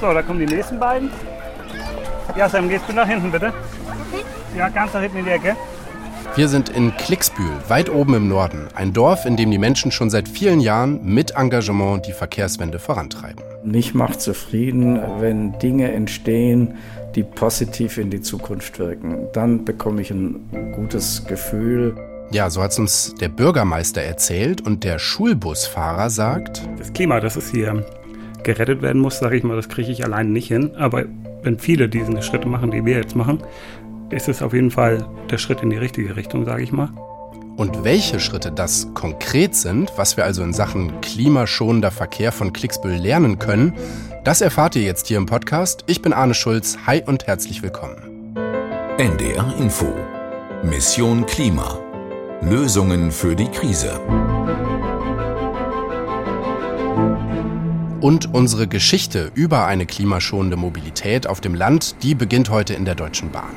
So, da kommen die nächsten beiden. Ja, Sam, gehst du nach hinten bitte? Ja, ganz nach hinten in die Ecke. Wir sind in Klicksbühl, weit oben im Norden. Ein Dorf, in dem die Menschen schon seit vielen Jahren mit Engagement die Verkehrswende vorantreiben. Mich macht zufrieden, wenn Dinge entstehen, die positiv in die Zukunft wirken. Dann bekomme ich ein gutes Gefühl. Ja, so hat es uns der Bürgermeister erzählt und der Schulbusfahrer sagt, Das Klima, das es hier gerettet werden muss, sage ich mal, das kriege ich alleine nicht hin. Aber wenn viele diese Schritte machen, die wir jetzt machen, ist es auf jeden Fall der Schritt in die richtige Richtung, sage ich mal. Und welche Schritte das konkret sind, was wir also in Sachen klimaschonender Verkehr von Klicksbühl lernen können, das erfahrt ihr jetzt hier im Podcast. Ich bin Arne Schulz. Hi und herzlich willkommen. NDR Info. Mission Klima. Lösungen für die Krise. Und unsere Geschichte über eine klimaschonende Mobilität auf dem Land, die beginnt heute in der Deutschen Bahn.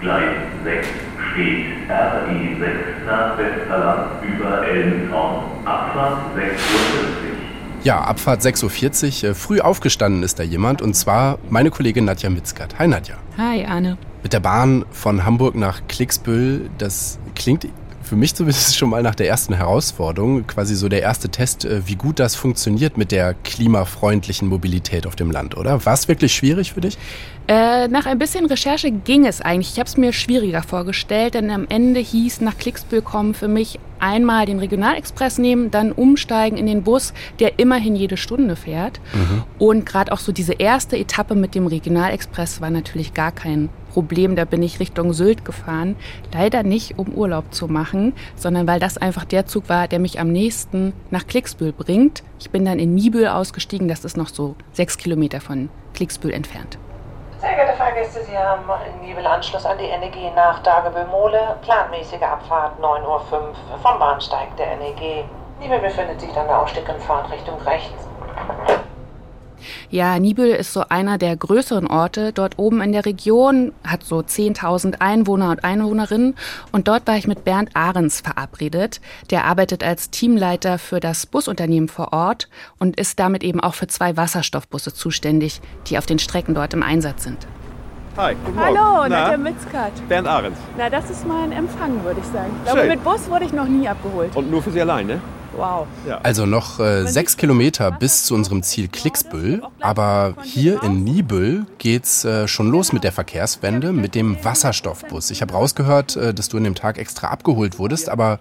Gleis 6 steht RI 6 nach Westerland über Ellentraum. Abfahrt 6.40 Uhr. Ja, Abfahrt 6.40 Uhr. Äh, Früh aufgestanden ist da jemand und zwar meine Kollegin Nadja Mitzkat. Hi Nadja. Hi Arne. Mit der Bahn von Hamburg nach Klicksbüll, das klingt für mich zumindest schon mal nach der ersten Herausforderung, quasi so der erste Test, äh, wie gut das funktioniert mit der klimafreundlichen Mobilität auf dem Land, oder? War es wirklich schwierig für dich? Äh, nach ein bisschen Recherche ging es eigentlich. Ich habe es mir schwieriger vorgestellt, denn am Ende hieß nach Klicksbühl kommen für mich einmal den Regionalexpress nehmen, dann umsteigen in den Bus, der immerhin jede Stunde fährt. Mhm. Und gerade auch so diese erste Etappe mit dem Regionalexpress war natürlich gar kein Problem. Da bin ich Richtung Sylt gefahren. Leider nicht, um Urlaub zu machen, sondern weil das einfach der Zug war, der mich am nächsten nach Klicksbühl bringt. Ich bin dann in Nibel ausgestiegen. Das ist noch so sechs Kilometer von Klicksbühl entfernt. Sehr geehrte Fahrgäste, Sie haben in Nibel Anschluss an die NEG nach Dagebüll-Mole. Planmäßige Abfahrt 9.05 Uhr vom Bahnsteig der NEG. Nibel befindet sich dann der Ausstieg in Fahrtrichtung rechts. Ja, Nibel ist so einer der größeren Orte dort oben in der Region, hat so 10.000 Einwohner und Einwohnerinnen. Und dort war ich mit Bernd Ahrens verabredet. Der arbeitet als Teamleiter für das Busunternehmen vor Ort und ist damit eben auch für zwei Wasserstoffbusse zuständig, die auf den Strecken dort im Einsatz sind. Hi, guten Morgen. Hallo, Na, Nadja Mitzkat. Bernd Ahrens. Na, das ist mein Empfang, würde ich sagen. Ich glaube, Schön. mit Bus wurde ich noch nie abgeholt. Und nur für Sie allein, ne? Wow. Also noch äh, sechs Kilometer bis zu unserem Ziel Klicksbüll. Aber hier in Nibel geht's äh, schon los mit der Verkehrswende, mit dem Wasserstoffbus. Ich habe rausgehört, äh, dass du an dem Tag extra abgeholt wurdest, aber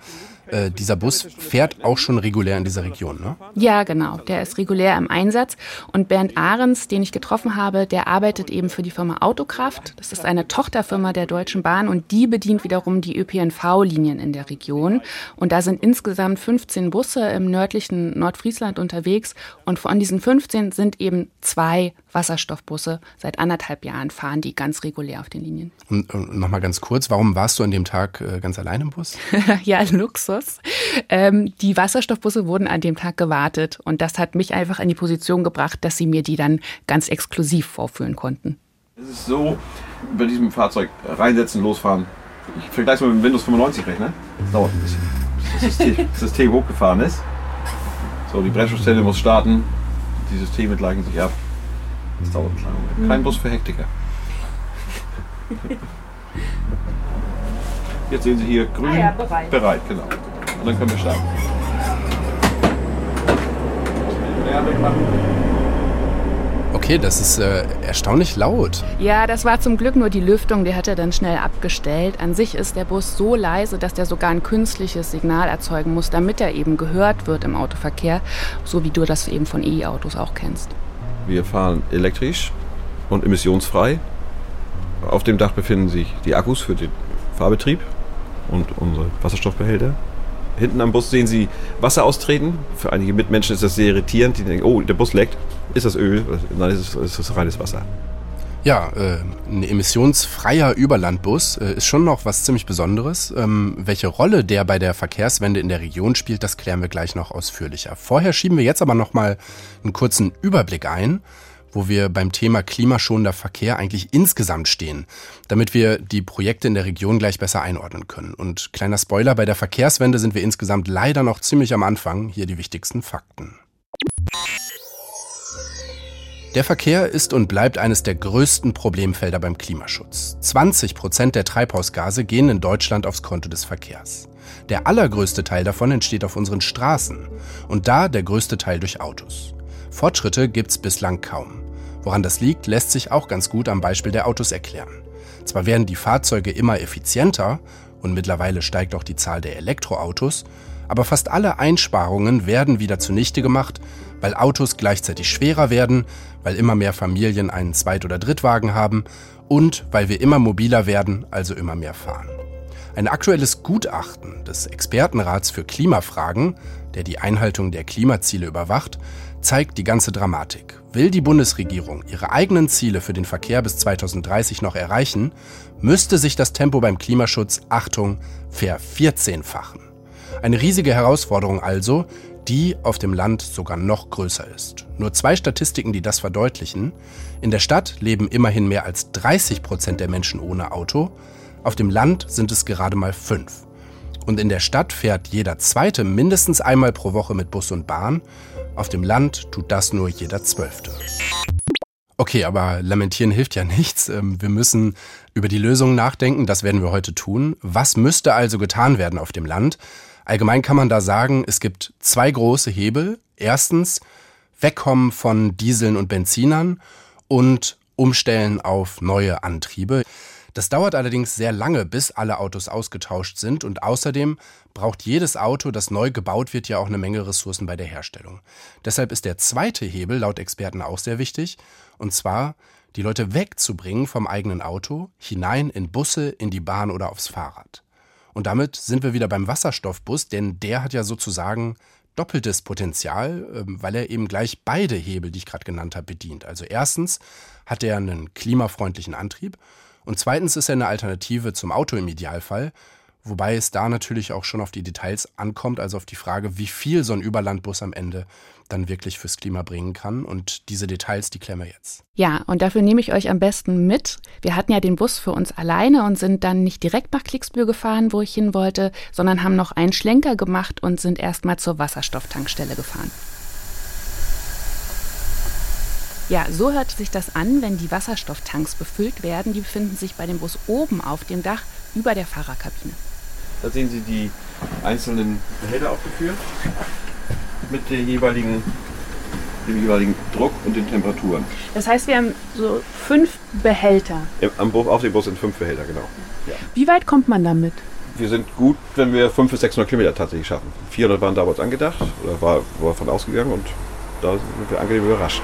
äh, dieser Bus fährt auch schon regulär in dieser Region, ne? Ja, genau. Der ist regulär im Einsatz. Und Bernd Ahrens, den ich getroffen habe, der arbeitet eben für die Firma Autokraft. Das ist eine Tochterfirma der Deutschen Bahn und die bedient wiederum die ÖPNV-Linien in der Region. Und da sind insgesamt 15 Busse im nördlichen Nordfriesland unterwegs. Und von diesen 15 sind eben zwei Wasserstoffbusse. Seit anderthalb Jahren fahren die ganz regulär auf den Linien. Und, und nochmal ganz kurz, warum warst du an dem Tag äh, ganz allein im Bus? ja, Luxus. Ähm, die Wasserstoffbusse wurden an dem Tag gewartet und das hat mich einfach in die Position gebracht, dass sie mir die dann ganz exklusiv vorführen konnten. Es ist so, bei diesem Fahrzeug reinsetzen, losfahren. Ich vergleiche es mal mit dem Windows 95 Rechner. Das dauert ein bisschen, bis das System, das System hochgefahren ist. So, die Bremsschusstelle muss starten. Die Systeme gleichen sich ab. Das dauert einen kleinen Moment. Kein Bus für Hektiker. Jetzt sehen Sie hier grün. Ah ja, bereit. Bereit, genau. Und dann können wir starten. Okay, das ist äh, erstaunlich laut. Ja, das war zum Glück nur die Lüftung, die hat er dann schnell abgestellt. An sich ist der Bus so leise, dass der sogar ein künstliches Signal erzeugen muss, damit er eben gehört wird im Autoverkehr, so wie du das eben von E-Autos auch kennst. Wir fahren elektrisch und emissionsfrei. Auf dem Dach befinden sich die Akkus für den Fahrbetrieb und unsere Wasserstoffbehälter. Hinten am Bus sehen Sie Wasser austreten. Für einige Mitmenschen ist das sehr irritierend. Die denken, oh, der Bus leckt. Ist das Öl? Nein, es ist, ist reines Wasser. Ja, äh, ein emissionsfreier Überlandbus äh, ist schon noch was ziemlich Besonderes. Ähm, welche Rolle der bei der Verkehrswende in der Region spielt, das klären wir gleich noch ausführlicher. Vorher schieben wir jetzt aber noch mal einen kurzen Überblick ein, wo wir beim Thema klimaschonender Verkehr eigentlich insgesamt stehen, damit wir die Projekte in der Region gleich besser einordnen können. Und kleiner Spoiler, bei der Verkehrswende sind wir insgesamt leider noch ziemlich am Anfang. Hier die wichtigsten Fakten. Der Verkehr ist und bleibt eines der größten Problemfelder beim Klimaschutz. 20 Prozent der Treibhausgase gehen in Deutschland aufs Konto des Verkehrs. Der allergrößte Teil davon entsteht auf unseren Straßen und da der größte Teil durch Autos. Fortschritte gibt's bislang kaum. Woran das liegt, lässt sich auch ganz gut am Beispiel der Autos erklären. Zwar werden die Fahrzeuge immer effizienter und mittlerweile steigt auch die Zahl der Elektroautos, aber fast alle Einsparungen werden wieder zunichte gemacht, weil Autos gleichzeitig schwerer werden, weil immer mehr Familien einen Zweit- oder Drittwagen haben und weil wir immer mobiler werden, also immer mehr fahren. Ein aktuelles Gutachten des Expertenrats für Klimafragen, der die Einhaltung der Klimaziele überwacht, zeigt die ganze Dramatik. Will die Bundesregierung ihre eigenen Ziele für den Verkehr bis 2030 noch erreichen, müsste sich das Tempo beim Klimaschutz, Achtung, vervierzehnfachen. Eine riesige Herausforderung also, die auf dem Land sogar noch größer ist. Nur zwei Statistiken, die das verdeutlichen. In der Stadt leben immerhin mehr als 30 Prozent der Menschen ohne Auto. Auf dem Land sind es gerade mal fünf. Und in der Stadt fährt jeder Zweite mindestens einmal pro Woche mit Bus und Bahn. Auf dem Land tut das nur jeder Zwölfte. Okay, aber lamentieren hilft ja nichts. Ähm, wir müssen über die Lösungen nachdenken. Das werden wir heute tun. Was müsste also getan werden auf dem Land? Allgemein kann man da sagen, es gibt zwei große Hebel. Erstens, wegkommen von Dieseln und Benzinern und umstellen auf neue Antriebe. Das dauert allerdings sehr lange, bis alle Autos ausgetauscht sind und außerdem braucht jedes Auto, das neu gebaut wird, ja auch eine Menge Ressourcen bei der Herstellung. Deshalb ist der zweite Hebel laut Experten auch sehr wichtig und zwar die Leute wegzubringen vom eigenen Auto hinein in Busse, in die Bahn oder aufs Fahrrad. Und damit sind wir wieder beim Wasserstoffbus, denn der hat ja sozusagen doppeltes Potenzial, ähm, weil er eben gleich beide Hebel, die ich gerade genannt habe, bedient. Also erstens hat er einen klimafreundlichen Antrieb und zweitens ist er eine Alternative zum Auto im Idealfall, wobei es da natürlich auch schon auf die Details ankommt, also auf die Frage, wie viel so ein Überlandbus am Ende dann wirklich fürs Klima bringen kann. Und diese Details, die klären wir jetzt. Ja, und dafür nehme ich euch am besten mit. Wir hatten ja den Bus für uns alleine und sind dann nicht direkt nach Klicksbühl gefahren, wo ich hin wollte, sondern haben noch einen Schlenker gemacht und sind erstmal zur Wasserstofftankstelle gefahren. Ja, so hört sich das an, wenn die Wasserstofftanks befüllt werden. Die befinden sich bei dem Bus oben auf dem Dach über der Fahrerkabine. Da sehen Sie die einzelnen Behälter aufgeführt mit der jeweiligen, dem jeweiligen Druck und den Temperaturen. Das heißt, wir haben so fünf Behälter. Am Bus, auf dem Bus sind fünf Behälter, genau. Ja. Wie weit kommt man damit? Wir sind gut, wenn wir 500 bis 600 Kilometer tatsächlich schaffen. 400 waren damals angedacht oder war, war davon ausgegangen und da sind wir angenehm überrascht.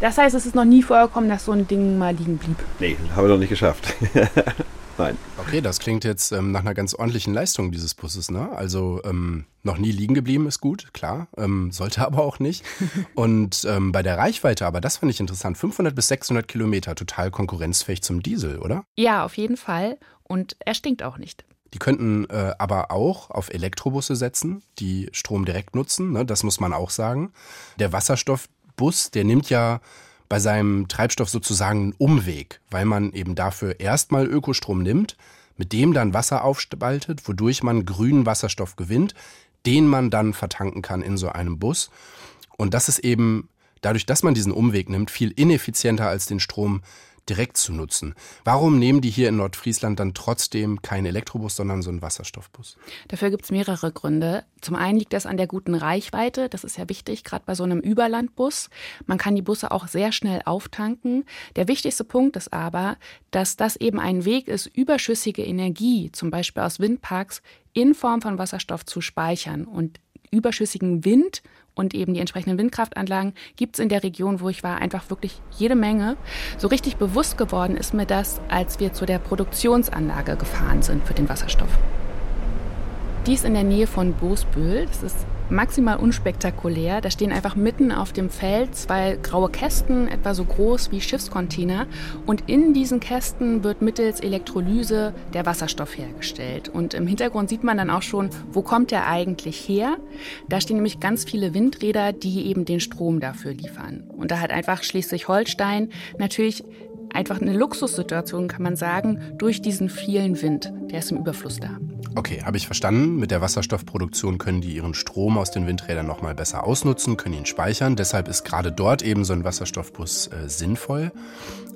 Das heißt, es ist noch nie vorgekommen, dass so ein Ding mal liegen blieb. Nee, haben wir noch nicht geschafft. Nein. Okay, das klingt jetzt ähm, nach einer ganz ordentlichen Leistung dieses Busses. Ne? Also ähm, noch nie liegen geblieben ist gut, klar, ähm, sollte aber auch nicht. Und ähm, bei der Reichweite, aber das fand ich interessant, 500 bis 600 Kilometer, total konkurrenzfähig zum Diesel, oder? Ja, auf jeden Fall. Und er stinkt auch nicht. Die könnten äh, aber auch auf Elektrobusse setzen, die Strom direkt nutzen, ne? das muss man auch sagen. Der Wasserstoffbus, der nimmt ja bei seinem Treibstoff sozusagen einen Umweg, weil man eben dafür erstmal Ökostrom nimmt, mit dem dann Wasser aufspaltet, wodurch man grünen Wasserstoff gewinnt, den man dann vertanken kann in so einem Bus. Und das ist eben dadurch, dass man diesen Umweg nimmt, viel ineffizienter als den Strom direkt zu nutzen. Warum nehmen die hier in Nordfriesland dann trotzdem keinen Elektrobus, sondern so einen Wasserstoffbus? Dafür gibt es mehrere Gründe. Zum einen liegt das an der guten Reichweite. Das ist ja wichtig, gerade bei so einem Überlandbus. Man kann die Busse auch sehr schnell auftanken. Der wichtigste Punkt ist aber, dass das eben ein Weg ist, überschüssige Energie, zum Beispiel aus Windparks, in Form von Wasserstoff zu speichern. Und überschüssigen Wind und eben die entsprechenden Windkraftanlagen gibt es in der Region, wo ich war, einfach wirklich jede Menge. So richtig bewusst geworden ist mir das, als wir zu der Produktionsanlage gefahren sind für den Wasserstoff. Die ist in der Nähe von Bosbühl. Das ist maximal unspektakulär. Da stehen einfach mitten auf dem Feld zwei graue Kästen, etwa so groß wie Schiffscontainer. Und in diesen Kästen wird mittels Elektrolyse der Wasserstoff hergestellt. Und im Hintergrund sieht man dann auch schon, wo kommt der eigentlich her? Da stehen nämlich ganz viele Windräder, die eben den Strom dafür liefern. Und da hat einfach Schleswig-Holstein natürlich einfach eine Luxussituation, kann man sagen, durch diesen vielen Wind. Der ist im Überfluss da. Okay, habe ich verstanden. Mit der Wasserstoffproduktion können die ihren Strom aus den Windrädern nochmal besser ausnutzen, können ihn speichern. Deshalb ist gerade dort eben so ein Wasserstoffbus äh, sinnvoll.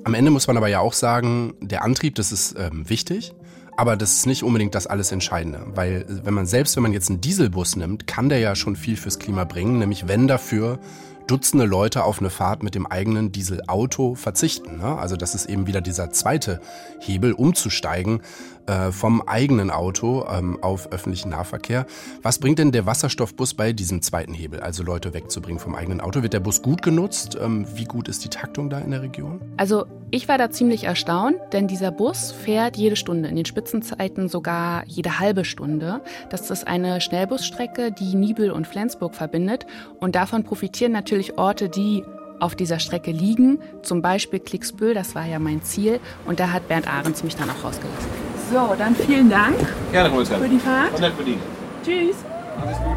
Am Ende muss man aber ja auch sagen, der Antrieb, das ist ähm, wichtig. Aber das ist nicht unbedingt das alles Entscheidende, weil wenn man selbst, wenn man jetzt einen Dieselbus nimmt, kann der ja schon viel fürs Klima bringen, nämlich wenn dafür Dutzende Leute auf eine Fahrt mit dem eigenen Dieselauto verzichten. Ne? Also das ist eben wieder dieser zweite Hebel, umzusteigen äh, vom eigenen Auto ähm, auf öffentlichen Nahverkehr. Was bringt denn der Wasserstoffbus bei diesem zweiten Hebel, also Leute wegzubringen vom eigenen Auto? Wird der Bus gut genutzt? Ähm, wie gut ist die Taktung da in der Region? Also ich war da ziemlich erstaunt, denn dieser Bus fährt jede Stunde, in den Spitzenzeiten sogar jede halbe Stunde. Das ist eine Schnellbusstrecke, die Nibel und Flensburg verbindet und davon profitieren natürlich Orte, die auf dieser Strecke liegen, zum Beispiel Klicksbüll, das war ja mein Ziel und da hat Bernd Ahrens mich dann auch rausgelassen. So, dann vielen Dank Gerne, Frau für die Fahrt. Und nett bedient. Tschüss. Alles gut.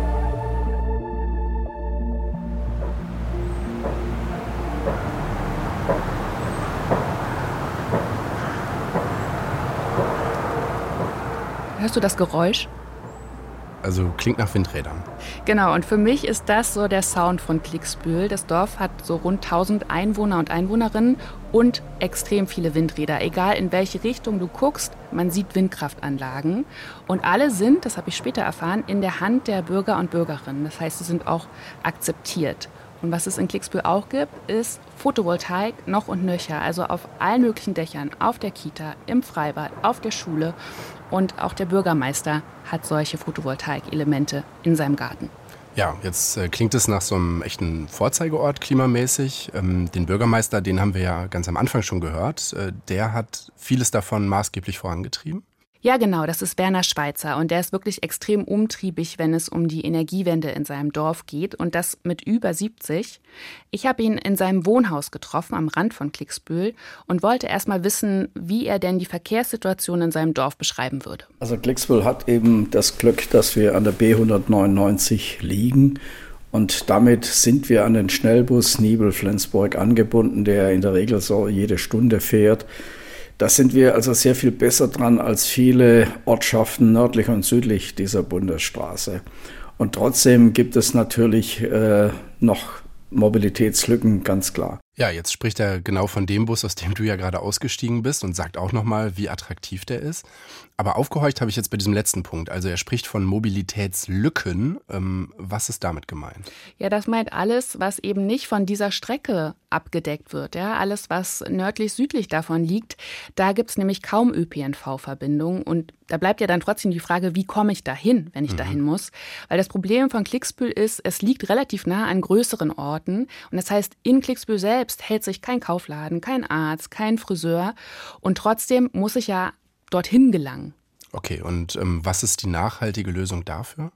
Hörst du das Geräusch? Also klingt nach Windrädern. Genau, und für mich ist das so der Sound von Klicksbühl. Das Dorf hat so rund 1000 Einwohner und Einwohnerinnen und extrem viele Windräder. Egal in welche Richtung du guckst, man sieht Windkraftanlagen. Und alle sind, das habe ich später erfahren, in der Hand der Bürger und Bürgerinnen. Das heißt, sie sind auch akzeptiert. Und was es in Klicksbühl auch gibt, ist Photovoltaik noch und nöcher. Also auf allen möglichen Dächern, auf der Kita, im Freibad, auf der Schule. Und auch der Bürgermeister hat solche Photovoltaik-Elemente in seinem Garten. Ja, jetzt äh, klingt es nach so einem echten Vorzeigeort klimamäßig. Ähm, den Bürgermeister, den haben wir ja ganz am Anfang schon gehört. Äh, der hat vieles davon maßgeblich vorangetrieben. Ja, genau, das ist Werner Schweizer und der ist wirklich extrem umtriebig, wenn es um die Energiewende in seinem Dorf geht und das mit über 70. Ich habe ihn in seinem Wohnhaus getroffen am Rand von Klicksbühl und wollte erst mal wissen, wie er denn die Verkehrssituation in seinem Dorf beschreiben würde. Also Klicksbühl hat eben das Glück, dass wir an der B199 liegen und damit sind wir an den Schnellbus Nibel-Flensburg angebunden, der in der Regel so jede Stunde fährt. Da sind wir also sehr viel besser dran als viele Ortschaften nördlich und südlich dieser Bundesstraße. Und trotzdem gibt es natürlich äh, noch Mobilitätslücken, ganz klar. Ja, jetzt spricht er genau von dem Bus, aus dem du ja gerade ausgestiegen bist und sagt auch nochmal, wie attraktiv der ist. Aber aufgehorcht habe ich jetzt bei diesem letzten Punkt. Also er spricht von Mobilitätslücken. Ähm, was ist damit gemeint? Ja, das meint alles, was eben nicht von dieser Strecke abgedeckt wird. Ja, alles, was nördlich-südlich davon liegt, da gibt es nämlich kaum ÖPNV-Verbindungen. Und da bleibt ja dann trotzdem die Frage, wie komme ich dahin, wenn ich mhm. dahin muss? Weil das Problem von Klicksbühl ist, es liegt relativ nah an größeren Orten. Und das heißt, in Klicksbühl selbst hält sich kein Kaufladen, kein Arzt, kein Friseur. Und trotzdem muss ich ja dorthin gelangen. Okay, und ähm, was ist die nachhaltige Lösung dafür?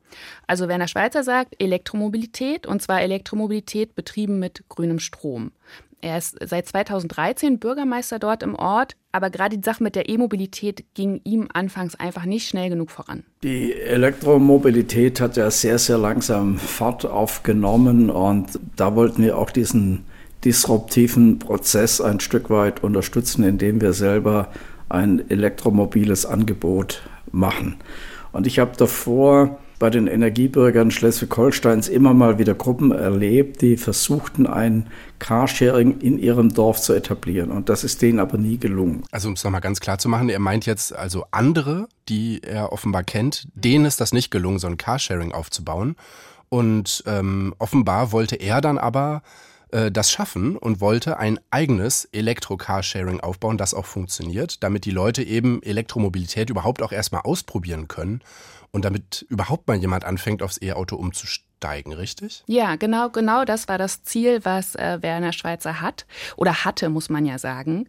Also Werner Schweizer sagt Elektromobilität und zwar Elektromobilität betrieben mit grünem Strom. Er ist seit 2013 Bürgermeister dort im Ort, aber gerade die Sache mit der E-Mobilität ging ihm anfangs einfach nicht schnell genug voran. Die Elektromobilität hat ja sehr, sehr langsam Fahrt aufgenommen und da wollten wir auch diesen disruptiven Prozess ein Stück weit unterstützen, indem wir selber ein elektromobiles Angebot machen. Und ich habe davor bei den Energiebürgern Schleswig-Holsteins immer mal wieder Gruppen erlebt, die versuchten, ein Carsharing in ihrem Dorf zu etablieren. Und das ist denen aber nie gelungen. Also um es nochmal ganz klar zu machen, er meint jetzt also andere, die er offenbar kennt, denen ist das nicht gelungen, so ein Carsharing aufzubauen. Und ähm, offenbar wollte er dann aber äh, das schaffen und wollte ein eigenes Elektro-Carsharing aufbauen, das auch funktioniert, damit die Leute eben Elektromobilität überhaupt auch erstmal ausprobieren können und damit überhaupt mal jemand anfängt, aufs E-Auto umzusteigen, richtig? Ja, genau, genau das war das Ziel, was äh, Werner Schweizer hat oder hatte, muss man ja sagen.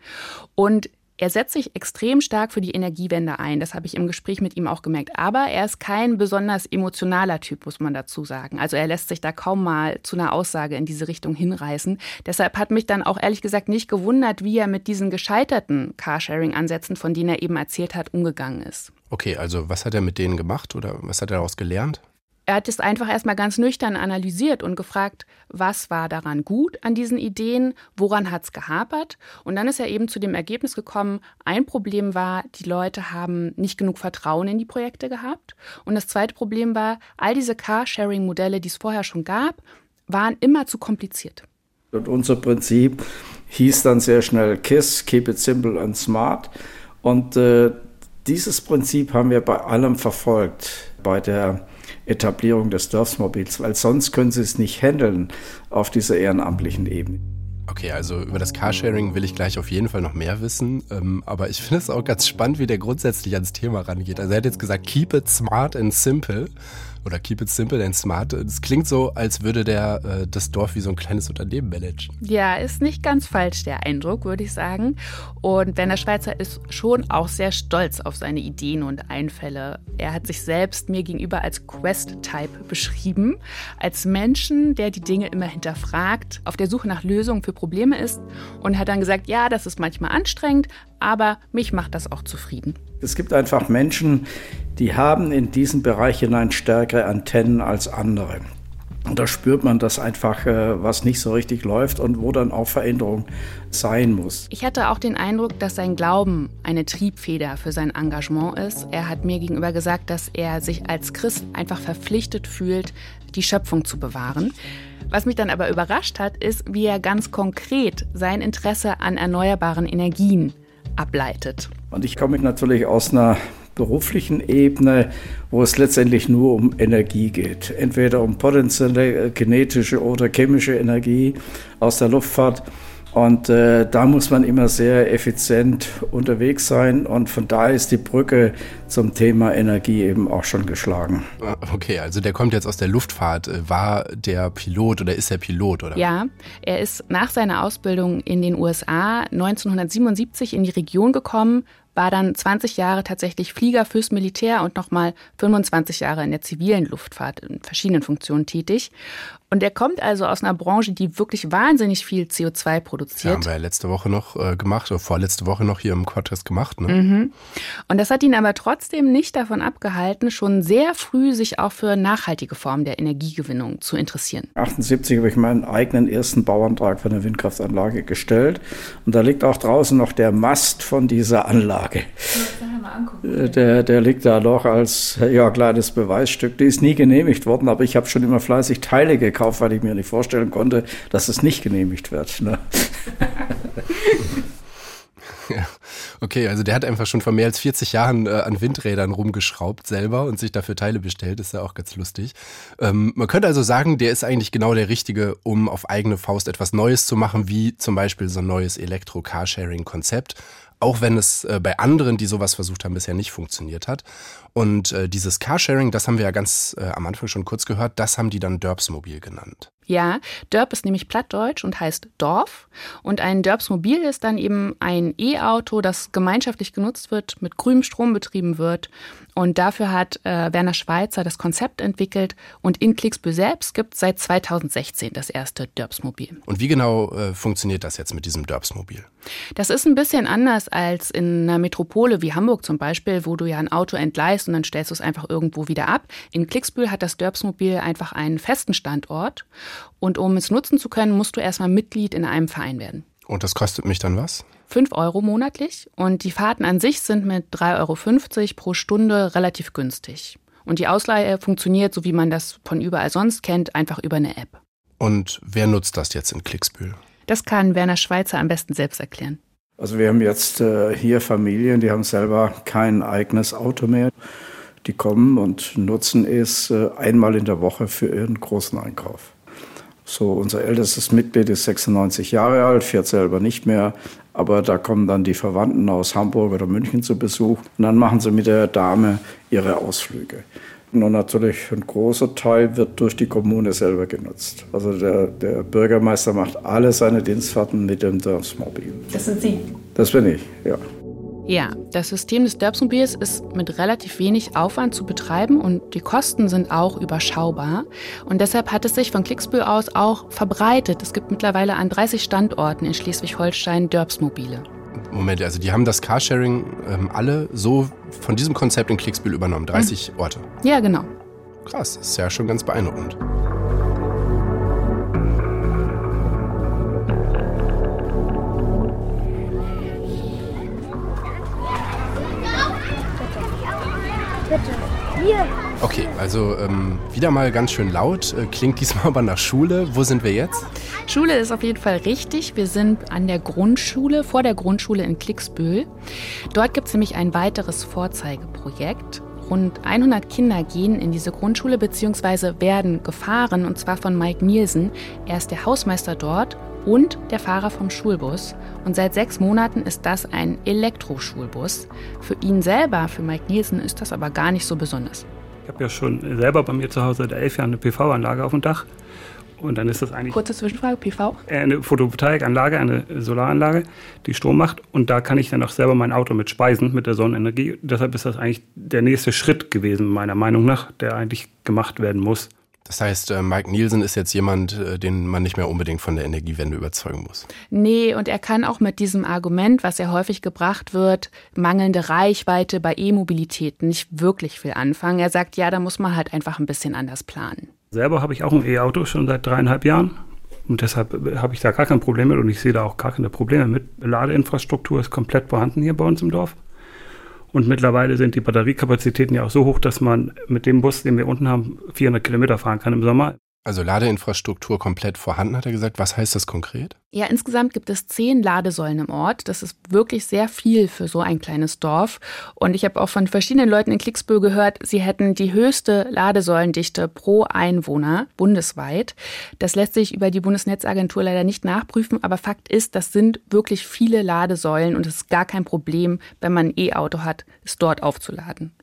Und er setzt sich extrem stark für die Energiewende ein. Das habe ich im Gespräch mit ihm auch gemerkt. Aber er ist kein besonders emotionaler Typ, muss man dazu sagen. Also er lässt sich da kaum mal zu einer Aussage in diese Richtung hinreißen. Deshalb hat mich dann auch ehrlich gesagt nicht gewundert, wie er mit diesen gescheiterten Carsharing-Ansätzen, von denen er eben erzählt hat, umgegangen ist. Okay, also was hat er mit denen gemacht oder was hat er daraus gelernt? Er hat es einfach erstmal ganz nüchtern analysiert und gefragt, was war daran gut an diesen Ideen, woran hat es gehapert. Und dann ist er eben zu dem Ergebnis gekommen, ein Problem war, die Leute haben nicht genug Vertrauen in die Projekte gehabt. Und das zweite Problem war, all diese Carsharing-Modelle, die es vorher schon gab, waren immer zu kompliziert. Und unser Prinzip hieß dann sehr schnell KISS, Keep It Simple and Smart. Und äh, dieses Prinzip haben wir bei allem verfolgt, bei der Etablierung des Dorfsmobils, weil sonst können sie es nicht handeln auf dieser ehrenamtlichen Ebene. Okay, also über das Carsharing will ich gleich auf jeden Fall noch mehr wissen. Ähm, aber ich finde es auch ganz spannend, wie der grundsätzlich ans Thema rangeht. Also er hat jetzt gesagt, keep it smart and simple oder Keep It Simple and Smart. Das klingt so, als würde der äh, das Dorf wie so ein kleines Unternehmen managen. Ja, ist nicht ganz falsch der Eindruck, würde ich sagen. Und Werner Schweizer ist schon auch sehr stolz auf seine Ideen und Einfälle. Er hat sich selbst mir gegenüber als Quest-Type beschrieben, als Menschen, der die Dinge immer hinterfragt, auf der Suche nach Lösungen für Probleme ist und hat dann gesagt, ja, das ist manchmal anstrengend, aber mich macht das auch zufrieden. Es gibt einfach Menschen, die haben in diesen Bereich hinein stärkere Antennen als andere. Und da spürt man, dass einfach äh, was nicht so richtig läuft und wo dann auch Veränderung sein muss. Ich hatte auch den Eindruck, dass sein Glauben eine Triebfeder für sein Engagement ist. Er hat mir gegenüber gesagt, dass er sich als Christ einfach verpflichtet fühlt, die Schöpfung zu bewahren. Was mich dann aber überrascht hat, ist, wie er ganz konkret sein Interesse an erneuerbaren Energien ableitet. Und ich komme natürlich aus einer beruflichen Ebene, wo es letztendlich nur um Energie geht. Entweder um potenzielle kinetische oder chemische Energie aus der Luftfahrt und äh, da muss man immer sehr effizient unterwegs sein. Und von daher ist die Brücke zum Thema Energie eben auch schon geschlagen. Okay, also der kommt jetzt aus der Luftfahrt. Äh, war der Pilot oder ist er Pilot, oder? Ja, er ist nach seiner Ausbildung in den USA 1977 in die Region gekommen, war dann 20 Jahre tatsächlich Flieger fürs Militär und nochmal 25 Jahre in der zivilen Luftfahrt in verschiedenen Funktionen tätig. Und er kommt also aus einer Branche, die wirklich wahnsinnig viel CO2 produziert. Ja, haben wir ja letzte Woche noch äh, gemacht, oder vorletzte Woche noch hier im Quadtest gemacht. Ne? Mhm. Und das hat ihn aber trotzdem nicht davon abgehalten, schon sehr früh sich auch für nachhaltige Formen der Energiegewinnung zu interessieren. 78 habe ich meinen eigenen ersten Bauantrag für eine Windkraftanlage gestellt. Und da liegt auch draußen noch der Mast von dieser Anlage. Ja, der, der liegt da noch als ja, kleines Beweisstück. Die ist nie genehmigt worden, aber ich habe schon immer fleißig Teile gekauft gekauft, weil ich mir nicht vorstellen konnte, dass es nicht genehmigt wird. Ne? Okay, also der hat einfach schon vor mehr als 40 Jahren äh, an Windrädern rumgeschraubt selber und sich dafür Teile bestellt. Ist ja auch ganz lustig. Ähm, man könnte also sagen, der ist eigentlich genau der Richtige, um auf eigene Faust etwas Neues zu machen, wie zum Beispiel so ein neues Elektro-Carsharing-Konzept. Auch wenn es äh, bei anderen, die sowas versucht haben, bisher nicht funktioniert hat. Und äh, dieses Carsharing, das haben wir ja ganz äh, am Anfang schon kurz gehört, das haben die dann Dörpsmobil genannt. Ja, Dörp ist nämlich plattdeutsch und heißt Dorf. Und ein Dörpsmobil ist dann eben ein E-Auto, das gemeinschaftlich genutzt wird, mit grünem Strom betrieben wird. Und dafür hat äh, Werner Schweizer das Konzept entwickelt. Und in Klicksbühl selbst gibt es seit 2016 das erste Dörpsmobil. Und wie genau äh, funktioniert das jetzt mit diesem Dörpsmobil? Das ist ein bisschen anders als in einer Metropole wie Hamburg zum Beispiel, wo du ja ein Auto entleihst und dann stellst du es einfach irgendwo wieder ab. In Klicksbühl hat das Dörpsmobil einfach einen festen Standort und um es nutzen zu können, musst du erstmal Mitglied in einem Verein werden. Und das kostet mich dann was? 5 Euro monatlich und die Fahrten an sich sind mit 3,50 Euro pro Stunde relativ günstig. Und die Ausleihe funktioniert, so wie man das von überall sonst kennt, einfach über eine App. Und wer nutzt das jetzt in Klicksbühl? Das kann Werner Schweizer am besten selbst erklären. Also wir haben jetzt äh, hier Familien, die haben selber kein eigenes Auto mehr. Die kommen und nutzen es äh, einmal in der Woche für ihren großen Einkauf. So, unser ältestes Mitglied ist 96 Jahre alt, fährt selber nicht mehr, aber da kommen dann die Verwandten aus Hamburg oder München zu Besuch und dann machen sie mit der Dame ihre Ausflüge. Und natürlich ein großer Teil wird durch die Kommune selber genutzt. Also der, der Bürgermeister macht alle seine Dienstfahrten mit dem Dorfsmobil. Das sind Sie? Das bin ich, ja. Ja, das System des Derbsmobils ist mit relativ wenig Aufwand zu betreiben und die Kosten sind auch überschaubar. Und deshalb hat es sich von Klicksbühl aus auch verbreitet. Es gibt mittlerweile an 30 Standorten in Schleswig-Holstein Derbsmobile. Moment, also die haben das Carsharing ähm, alle so von diesem Konzept in Klicksbühl übernommen, 30 mhm. Orte. Ja, genau. Krass, ist ja schon ganz beeindruckend. Okay, also ähm, wieder mal ganz schön laut, äh, klingt diesmal aber nach Schule. Wo sind wir jetzt? Schule ist auf jeden Fall richtig. Wir sind an der Grundschule, vor der Grundschule in Klicksbühl. Dort gibt es nämlich ein weiteres Vorzeigeprojekt. Rund 100 Kinder gehen in diese Grundschule bzw. werden gefahren, und zwar von Mike Nielsen. Er ist der Hausmeister dort und der Fahrer vom Schulbus. Und seit sechs Monaten ist das ein Elektroschulbus. Für ihn selber, für Mike Nielsen, ist das aber gar nicht so besonders. Ich habe ja schon selber bei mir zu Hause seit elf Jahren eine PV-Anlage auf dem Dach. Und dann ist das eigentlich. Kurze Zwischenfrage: PV? Eine Photovoltaikanlage, eine Solaranlage, die Strom macht. Und da kann ich dann auch selber mein Auto mit speisen, mit der Sonnenenergie. Deshalb ist das eigentlich der nächste Schritt gewesen, meiner Meinung nach, der eigentlich gemacht werden muss. Das heißt, äh, Mike Nielsen ist jetzt jemand, äh, den man nicht mehr unbedingt von der Energiewende überzeugen muss. Nee, und er kann auch mit diesem Argument, was ja häufig gebracht wird, mangelnde Reichweite bei E-Mobilität nicht wirklich viel anfangen. Er sagt, ja, da muss man halt einfach ein bisschen anders planen. Selber habe ich auch ein E-Auto schon seit dreieinhalb Jahren. Und deshalb äh, habe ich da gar kein Problem mit und ich sehe da auch gar keine Probleme mit. Ladeinfrastruktur ist komplett vorhanden hier bei uns im Dorf. Und mittlerweile sind die Batteriekapazitäten ja auch so hoch, dass man mit dem Bus, den wir unten haben, 400 Kilometer fahren kann im Sommer. Also Ladeinfrastruktur komplett vorhanden, hat er gesagt. Was heißt das konkret? Ja, insgesamt gibt es zehn Ladesäulen im Ort. Das ist wirklich sehr viel für so ein kleines Dorf. Und ich habe auch von verschiedenen Leuten in Klicksbühl gehört, sie hätten die höchste Ladesäulendichte pro Einwohner bundesweit. Das lässt sich über die Bundesnetzagentur leider nicht nachprüfen, aber Fakt ist, das sind wirklich viele Ladesäulen und es ist gar kein Problem, wenn man ein E-Auto hat, es dort aufzuladen.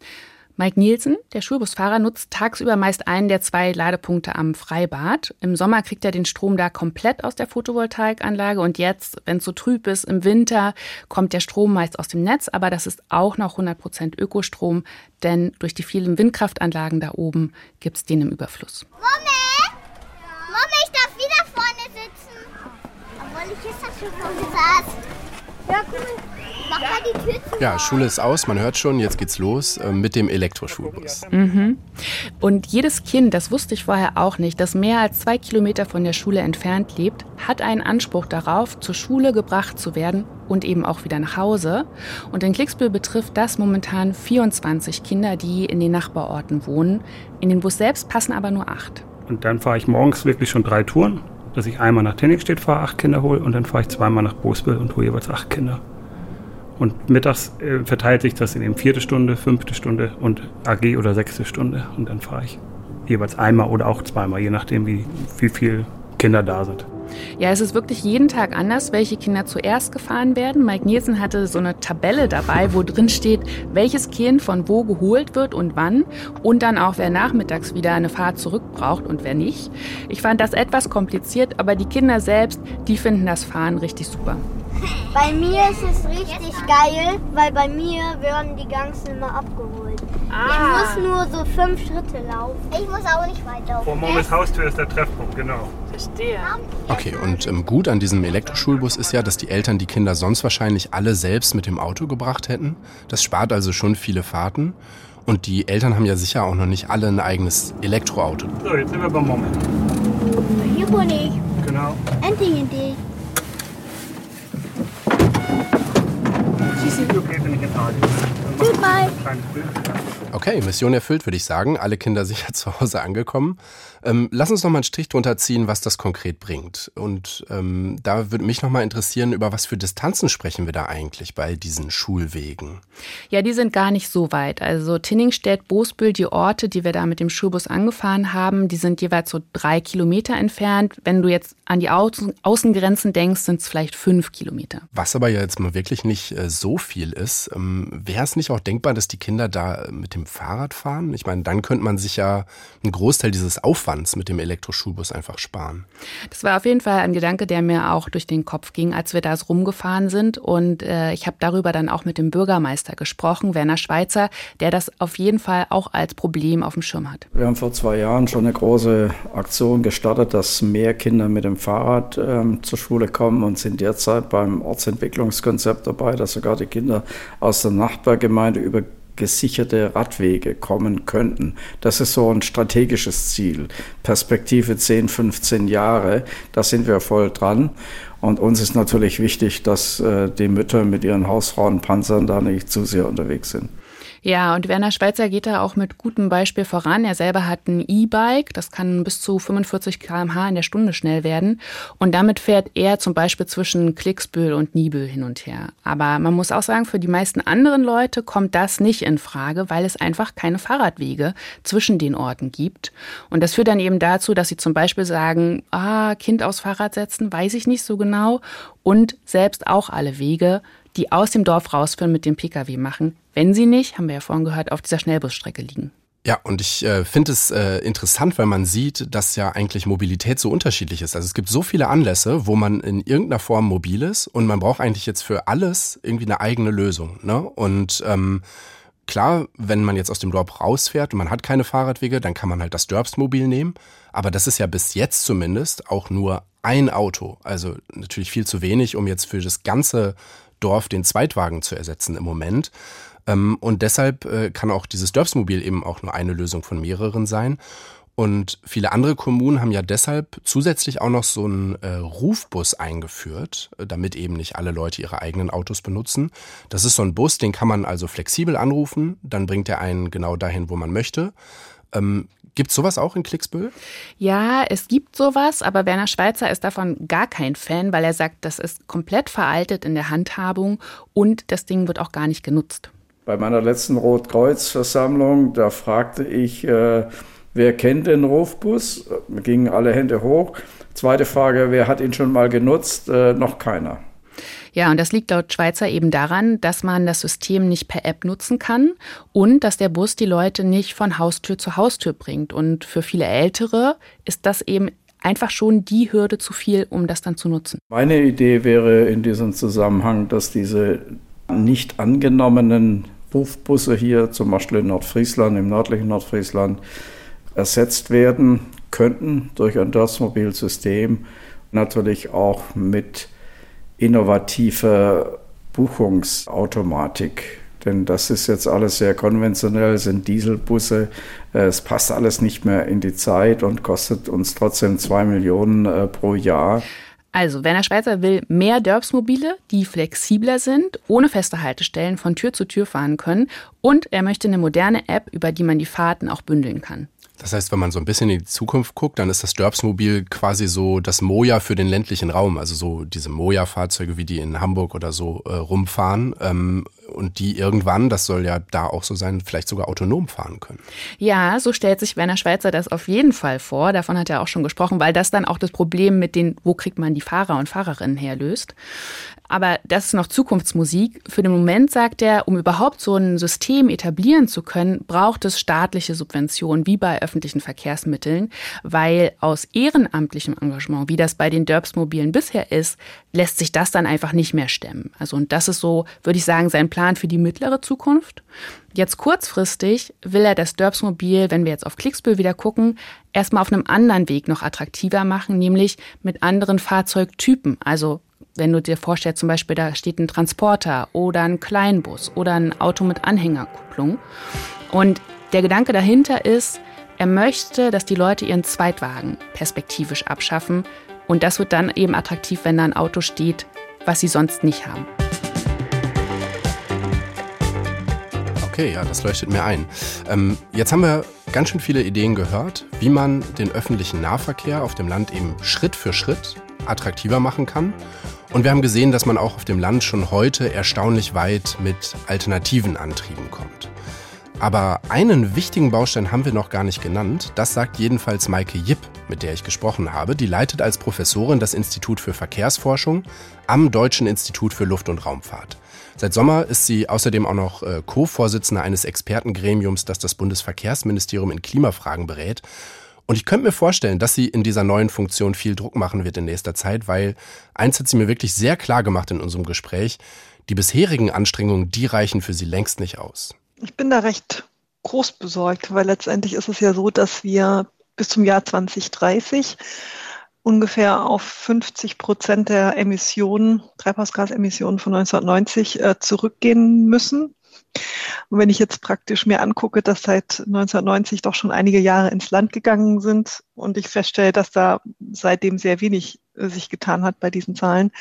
Mike Nielsen, der Schulbusfahrer, nutzt tagsüber meist einen der zwei Ladepunkte am Freibad. Im Sommer kriegt er den Strom da komplett aus der Photovoltaikanlage und jetzt, wenn es so trüb ist, im Winter kommt der Strom meist aus dem Netz, aber das ist auch noch 100% Ökostrom, denn durch die vielen Windkraftanlagen da oben gibt es den im Überfluss. Mama! Mama, ich darf wieder vorne sitzen. Obwohl ich jetzt schon vorne saß. Ja, cool. Ja, Schule ist aus, man hört schon, jetzt geht's los äh, mit dem Elektroschulbus. Mhm. Und jedes Kind, das wusste ich vorher auch nicht, das mehr als zwei Kilometer von der Schule entfernt lebt, hat einen Anspruch darauf, zur Schule gebracht zu werden und eben auch wieder nach Hause. Und in Klicksbühl betrifft das momentan 24 Kinder, die in den Nachbarorten wohnen. In den Bus selbst passen aber nur acht. Und dann fahre ich morgens wirklich schon drei Touren, dass ich einmal nach Tenningstedt fahre, acht Kinder hole und dann fahre ich zweimal nach Bosbüll und hole jeweils acht Kinder. Und mittags äh, verteilt sich das in eben vierte Stunde, fünfte Stunde und AG oder sechste Stunde. Und dann fahre ich jeweils einmal oder auch zweimal, je nachdem, wie, wie viele Kinder da sind. Ja, es ist wirklich jeden Tag anders, welche Kinder zuerst gefahren werden. Mike Nielsen hatte so eine Tabelle dabei, wo drin steht, welches Kind von wo geholt wird und wann und dann auch, wer nachmittags wieder eine Fahrt zurück braucht und wer nicht. Ich fand das etwas kompliziert, aber die Kinder selbst, die finden das Fahren richtig super. Bei mir ist es richtig geil, weil bei mir werden die Ganzen immer abgeholt. Ah. Ich muss nur so fünf Schritte laufen. Ich muss auch nicht weit laufen. Vor Momes Haustür ist der Treffpunkt, genau. Verstehe. Okay, und ähm, gut an diesem Elektroschulbus ist ja, dass die Eltern die Kinder sonst wahrscheinlich alle selbst mit dem Auto gebracht hätten. Das spart also schon viele Fahrten. Und die Eltern haben ja sicher auch noch nicht alle ein eigenes Elektroauto. So, jetzt sind wir beim Moment. Hier bin ich. Genau. Endlich in dich. Okay, bin ich in Frage. Goodbye. Kleines Bild. Okay, Mission erfüllt, würde ich sagen. Alle Kinder sicher zu Hause angekommen. Ähm, lass uns noch mal einen Strich drunter ziehen, was das konkret bringt. Und ähm, da würde mich noch mal interessieren, über was für Distanzen sprechen wir da eigentlich bei diesen Schulwegen? Ja, die sind gar nicht so weit. Also Tinningstedt, Bosbüll, die Orte, die wir da mit dem Schulbus angefahren haben, die sind jeweils so drei Kilometer entfernt. Wenn du jetzt an die Außen Außengrenzen denkst, sind es vielleicht fünf Kilometer. Was aber ja jetzt mal wirklich nicht äh, so viel ist, ähm, wäre es nicht auch denkbar, dass die Kinder da äh, mit dem Fahrrad fahren? Ich meine, dann könnte man sich ja einen Großteil dieses Aufwands mit dem Elektroschulbus einfach sparen. Das war auf jeden Fall ein Gedanke, der mir auch durch den Kopf ging, als wir da rumgefahren sind. Und äh, ich habe darüber dann auch mit dem Bürgermeister gesprochen, Werner Schweizer, der das auf jeden Fall auch als Problem auf dem Schirm hat. Wir haben vor zwei Jahren schon eine große Aktion gestartet, dass mehr Kinder mit dem Fahrrad ähm, zur Schule kommen und sind derzeit beim Ortsentwicklungskonzept dabei, dass sogar die Kinder aus der Nachbargemeinde über gesicherte Radwege kommen könnten. Das ist so ein strategisches Ziel. Perspektive 10, 15 Jahre, da sind wir voll dran. Und uns ist natürlich wichtig, dass äh, die Mütter mit ihren Hausfrauenpanzern da nicht zu sehr unterwegs sind. Ja, und Werner Schweizer geht da auch mit gutem Beispiel voran. Er selber hat ein E-Bike, das kann bis zu 45 km/h in der Stunde schnell werden. Und damit fährt er zum Beispiel zwischen Klicksbühl und Nibel hin und her. Aber man muss auch sagen, für die meisten anderen Leute kommt das nicht in Frage, weil es einfach keine Fahrradwege zwischen den Orten gibt. Und das führt dann eben dazu, dass sie zum Beispiel sagen, ah, Kind aus Fahrrad setzen, weiß ich nicht so genau. Und selbst auch alle Wege die aus dem Dorf rausführen, mit dem Pkw machen, wenn sie nicht, haben wir ja vorhin gehört, auf dieser Schnellbusstrecke liegen. Ja, und ich äh, finde es äh, interessant, weil man sieht, dass ja eigentlich Mobilität so unterschiedlich ist. Also es gibt so viele Anlässe, wo man in irgendeiner Form mobil ist und man braucht eigentlich jetzt für alles irgendwie eine eigene Lösung. Ne? Und ähm, klar, wenn man jetzt aus dem Dorf rausfährt und man hat keine Fahrradwege, dann kann man halt das Dörpsmobil nehmen. Aber das ist ja bis jetzt zumindest auch nur ein Auto. Also natürlich viel zu wenig, um jetzt für das ganze Dorf den Zweitwagen zu ersetzen im Moment. Ähm, und deshalb äh, kann auch dieses Dörfsmobil eben auch nur eine Lösung von mehreren sein. Und viele andere Kommunen haben ja deshalb zusätzlich auch noch so einen äh, Rufbus eingeführt, äh, damit eben nicht alle Leute ihre eigenen Autos benutzen. Das ist so ein Bus, den kann man also flexibel anrufen, dann bringt er einen genau dahin, wo man möchte. Ähm, Gibt es sowas auch in Klicksbüll? Ja, es gibt sowas, aber Werner Schweizer ist davon gar kein Fan, weil er sagt, das ist komplett veraltet in der Handhabung und das Ding wird auch gar nicht genutzt. Bei meiner letzten Rotkreuz-Versammlung, da fragte ich, äh, wer kennt den Rufbus? Gingen alle Hände hoch. Zweite Frage, wer hat ihn schon mal genutzt? Äh, noch keiner. Ja, und das liegt laut Schweizer eben daran, dass man das System nicht per App nutzen kann und dass der Bus die Leute nicht von Haustür zu Haustür bringt. Und für viele Ältere ist das eben einfach schon die Hürde zu viel, um das dann zu nutzen. Meine Idee wäre in diesem Zusammenhang, dass diese nicht angenommenen Rufbusse hier, zum Beispiel in Nordfriesland, im nördlichen Nordfriesland, ersetzt werden könnten durch ein DOS-Mobilsystem. Natürlich auch mit innovative Buchungsautomatik. Denn das ist jetzt alles sehr konventionell, sind Dieselbusse. Äh, es passt alles nicht mehr in die Zeit und kostet uns trotzdem zwei Millionen äh, pro Jahr. Also, Werner Schweizer will mehr Dörpsmobile, die flexibler sind, ohne feste Haltestellen von Tür zu Tür fahren können. Und er möchte eine moderne App, über die man die Fahrten auch bündeln kann. Das heißt, wenn man so ein bisschen in die Zukunft guckt, dann ist das Dörpsmobil quasi so das Moja für den ländlichen Raum. Also so diese Moja-Fahrzeuge, wie die in Hamburg oder so äh, rumfahren. Ähm, und die irgendwann, das soll ja da auch so sein, vielleicht sogar autonom fahren können. Ja, so stellt sich Werner Schweizer das auf jeden Fall vor. Davon hat er auch schon gesprochen, weil das dann auch das Problem mit den, wo kriegt man die Fahrer und Fahrerinnen her, löst. Aber das ist noch Zukunftsmusik. Für den Moment sagt er, um überhaupt so ein System etablieren zu können, braucht es staatliche Subventionen, wie bei öffentlichen Verkehrsmitteln, weil aus ehrenamtlichem Engagement, wie das bei den Dörpsmobilen bisher ist, lässt sich das dann einfach nicht mehr stemmen. Also, und das ist so, würde ich sagen, sein Plan für die mittlere Zukunft. Jetzt kurzfristig will er das Dörpsmobil, wenn wir jetzt auf Klicksbühl wieder gucken, erstmal auf einem anderen Weg noch attraktiver machen, nämlich mit anderen Fahrzeugtypen, also wenn du dir vorstellst, zum Beispiel da steht ein Transporter oder ein Kleinbus oder ein Auto mit Anhängerkupplung. Und der Gedanke dahinter ist, er möchte, dass die Leute ihren Zweitwagen perspektivisch abschaffen. Und das wird dann eben attraktiv, wenn da ein Auto steht, was sie sonst nicht haben. Okay, ja, das leuchtet mir ein. Ähm, jetzt haben wir ganz schön viele Ideen gehört, wie man den öffentlichen Nahverkehr auf dem Land eben Schritt für Schritt attraktiver machen kann. Und wir haben gesehen, dass man auch auf dem Land schon heute erstaunlich weit mit alternativen Antrieben kommt. Aber einen wichtigen Baustein haben wir noch gar nicht genannt. Das sagt jedenfalls Maike Jipp, mit der ich gesprochen habe. Die leitet als Professorin das Institut für Verkehrsforschung am Deutschen Institut für Luft- und Raumfahrt. Seit Sommer ist sie außerdem auch noch äh, Co-Vorsitzende eines Expertengremiums, das das Bundesverkehrsministerium in Klimafragen berät. Und ich könnte mir vorstellen, dass sie in dieser neuen Funktion viel Druck machen wird in nächster Zeit, weil eins hat sie mir wirklich sehr klar gemacht in unserem Gespräch, die bisherigen Anstrengungen, die reichen für sie längst nicht aus. Ich bin da recht groß besorgt, weil letztendlich ist es ja so, dass wir bis zum Jahr 2030 ungefähr auf 50 Prozent der Emissionen, Treibhausgasemissionen von 1990 äh, zurückgehen müssen. Und wenn ich jetzt praktisch mir angucke, dass seit 1990 doch schon einige Jahre ins Land gegangen sind und ich feststelle, dass da seitdem sehr wenig äh, sich getan hat bei diesen Zahlen,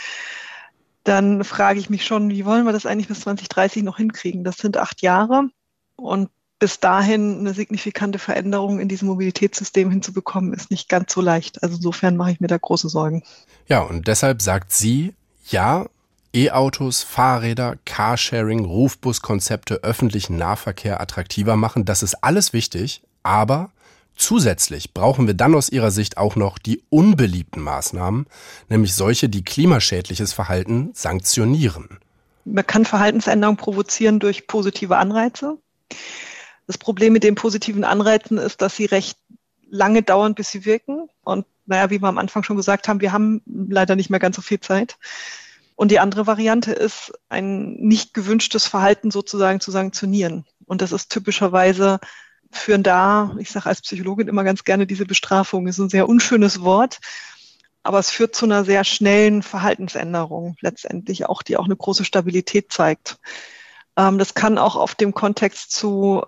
dann frage ich mich schon, wie wollen wir das eigentlich bis 2030 noch hinkriegen? Das sind acht Jahre und bis dahin eine signifikante Veränderung in diesem Mobilitätssystem hinzubekommen, ist nicht ganz so leicht. Also insofern mache ich mir da große Sorgen. Ja, und deshalb sagt sie, ja, E-Autos, Fahrräder, Carsharing, Rufbuskonzepte, öffentlichen Nahverkehr attraktiver machen, das ist alles wichtig, aber zusätzlich brauchen wir dann aus ihrer Sicht auch noch die unbeliebten Maßnahmen, nämlich solche, die klimaschädliches Verhalten sanktionieren. Man kann Verhaltensänderungen provozieren durch positive Anreize. Das Problem mit den positiven Anreizen ist, dass sie recht lange dauern, bis sie wirken. Und naja, wie wir am Anfang schon gesagt haben, wir haben leider nicht mehr ganz so viel Zeit. Und die andere Variante ist, ein nicht gewünschtes Verhalten sozusagen zu sanktionieren. Und das ist typischerweise führen da, ich sage als Psychologin immer ganz gerne diese Bestrafung, ist ein sehr unschönes Wort, aber es führt zu einer sehr schnellen Verhaltensänderung letztendlich auch, die auch eine große Stabilität zeigt. Ähm, das kann auch auf dem Kontext zu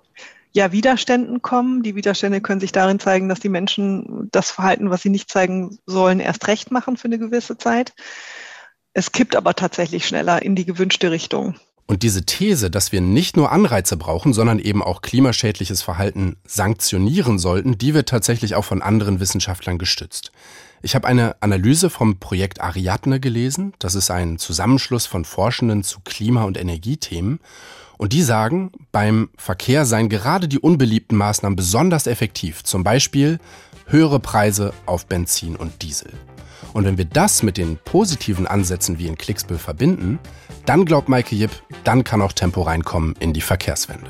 ja, Widerständen kommen. Die Widerstände können sich darin zeigen, dass die Menschen das Verhalten, was sie nicht zeigen sollen, erst recht machen für eine gewisse Zeit. Es kippt aber tatsächlich schneller in die gewünschte Richtung. Und diese These, dass wir nicht nur Anreize brauchen, sondern eben auch klimaschädliches Verhalten sanktionieren sollten, die wird tatsächlich auch von anderen Wissenschaftlern gestützt. Ich habe eine Analyse vom Projekt Ariadne gelesen. Das ist ein Zusammenschluss von Forschenden zu Klima- und Energiethemen. Und die sagen, beim Verkehr seien gerade die unbeliebten Maßnahmen besonders effektiv. Zum Beispiel höhere Preise auf Benzin und Diesel. Und wenn wir das mit den positiven Ansätzen wie in Klicksbüll verbinden, dann glaubt Maike Jipp, dann kann auch Tempo reinkommen in die Verkehrswende.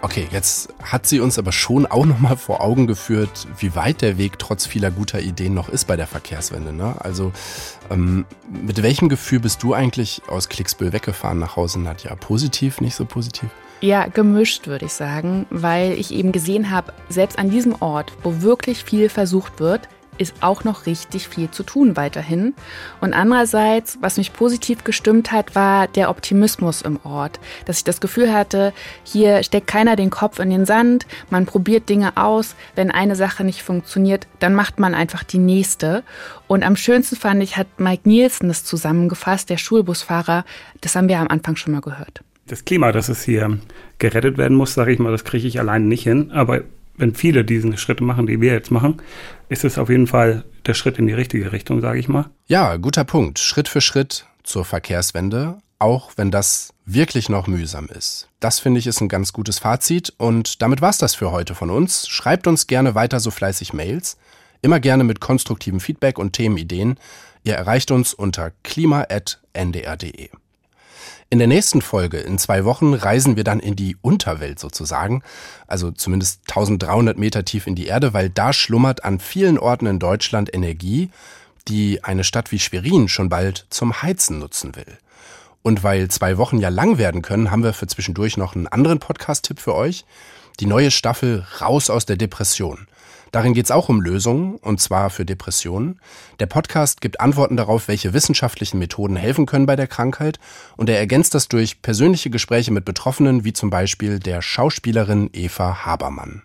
Okay, jetzt hat sie uns aber schon auch noch mal vor Augen geführt, wie weit der Weg trotz vieler guter Ideen noch ist bei der Verkehrswende. Ne? Also ähm, mit welchem Gefühl bist du eigentlich aus Klicksbüll weggefahren nach Hause, Nadja? Positiv, nicht so positiv? Ja, gemischt würde ich sagen, weil ich eben gesehen habe, selbst an diesem Ort, wo wirklich viel versucht wird, ist auch noch richtig viel zu tun weiterhin. Und andererseits, was mich positiv gestimmt hat, war der Optimismus im Ort. Dass ich das Gefühl hatte, hier steckt keiner den Kopf in den Sand, man probiert Dinge aus. Wenn eine Sache nicht funktioniert, dann macht man einfach die nächste. Und am schönsten fand ich, hat Mike Nielsen das zusammengefasst, der Schulbusfahrer. Das haben wir am Anfang schon mal gehört. Das Klima, dass es hier gerettet werden muss, sage ich mal, das kriege ich alleine nicht hin. Aber wenn viele diese Schritte machen, die wir jetzt machen, ist es auf jeden Fall der Schritt in die richtige Richtung, sage ich mal. Ja, guter Punkt. Schritt für Schritt zur Verkehrswende, auch wenn das wirklich noch mühsam ist. Das finde ich ist ein ganz gutes Fazit und damit war's das für heute von uns. Schreibt uns gerne weiter so fleißig Mails, immer gerne mit konstruktivem Feedback und Themenideen. Ihr erreicht uns unter klima@ndr.de. In der nächsten Folge, in zwei Wochen, reisen wir dann in die Unterwelt sozusagen, also zumindest 1300 Meter tief in die Erde, weil da schlummert an vielen Orten in Deutschland Energie, die eine Stadt wie Schwerin schon bald zum Heizen nutzen will. Und weil zwei Wochen ja lang werden können, haben wir für zwischendurch noch einen anderen Podcast-Tipp für euch. Die neue Staffel Raus aus der Depression. Darin geht es auch um Lösungen, und zwar für Depressionen. Der Podcast gibt Antworten darauf, welche wissenschaftlichen Methoden helfen können bei der Krankheit, und er ergänzt das durch persönliche Gespräche mit Betroffenen, wie zum Beispiel der Schauspielerin Eva Habermann.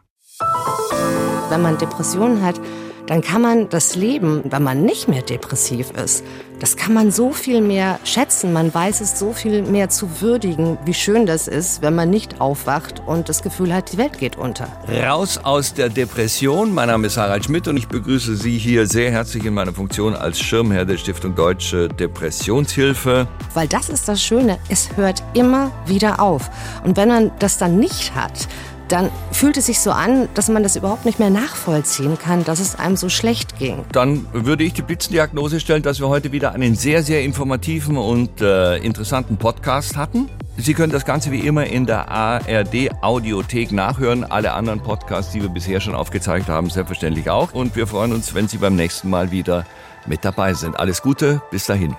Wenn man Depressionen hat, dann kann man das Leben, wenn man nicht mehr depressiv ist, das kann man so viel mehr schätzen. Man weiß es so viel mehr zu würdigen, wie schön das ist, wenn man nicht aufwacht und das Gefühl hat, die Welt geht unter. Raus aus der Depression. Mein Name ist Harald Schmidt und ich begrüße Sie hier sehr herzlich in meiner Funktion als Schirmherr der Stiftung Deutsche Depressionshilfe. Weil das ist das Schöne, es hört immer wieder auf. Und wenn man das dann nicht hat, dann fühlt es sich so an, dass man das überhaupt nicht mehr nachvollziehen kann, dass es einem so schlecht ging. Dann würde ich die Blitzendiagnose stellen, dass wir heute wieder einen sehr, sehr informativen und äh, interessanten Podcast hatten. Sie können das Ganze wie immer in der ARD Audiothek nachhören. Alle anderen Podcasts, die wir bisher schon aufgezeigt haben, selbstverständlich auch. Und wir freuen uns, wenn Sie beim nächsten Mal wieder mit dabei sind. Alles Gute, bis dahin.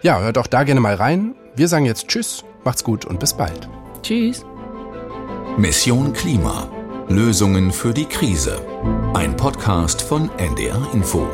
Ja, hört auch da gerne mal rein. Wir sagen jetzt Tschüss, macht's gut und bis bald. Tschüss. Mission Klima. Lösungen für die Krise. Ein Podcast von NDR Info.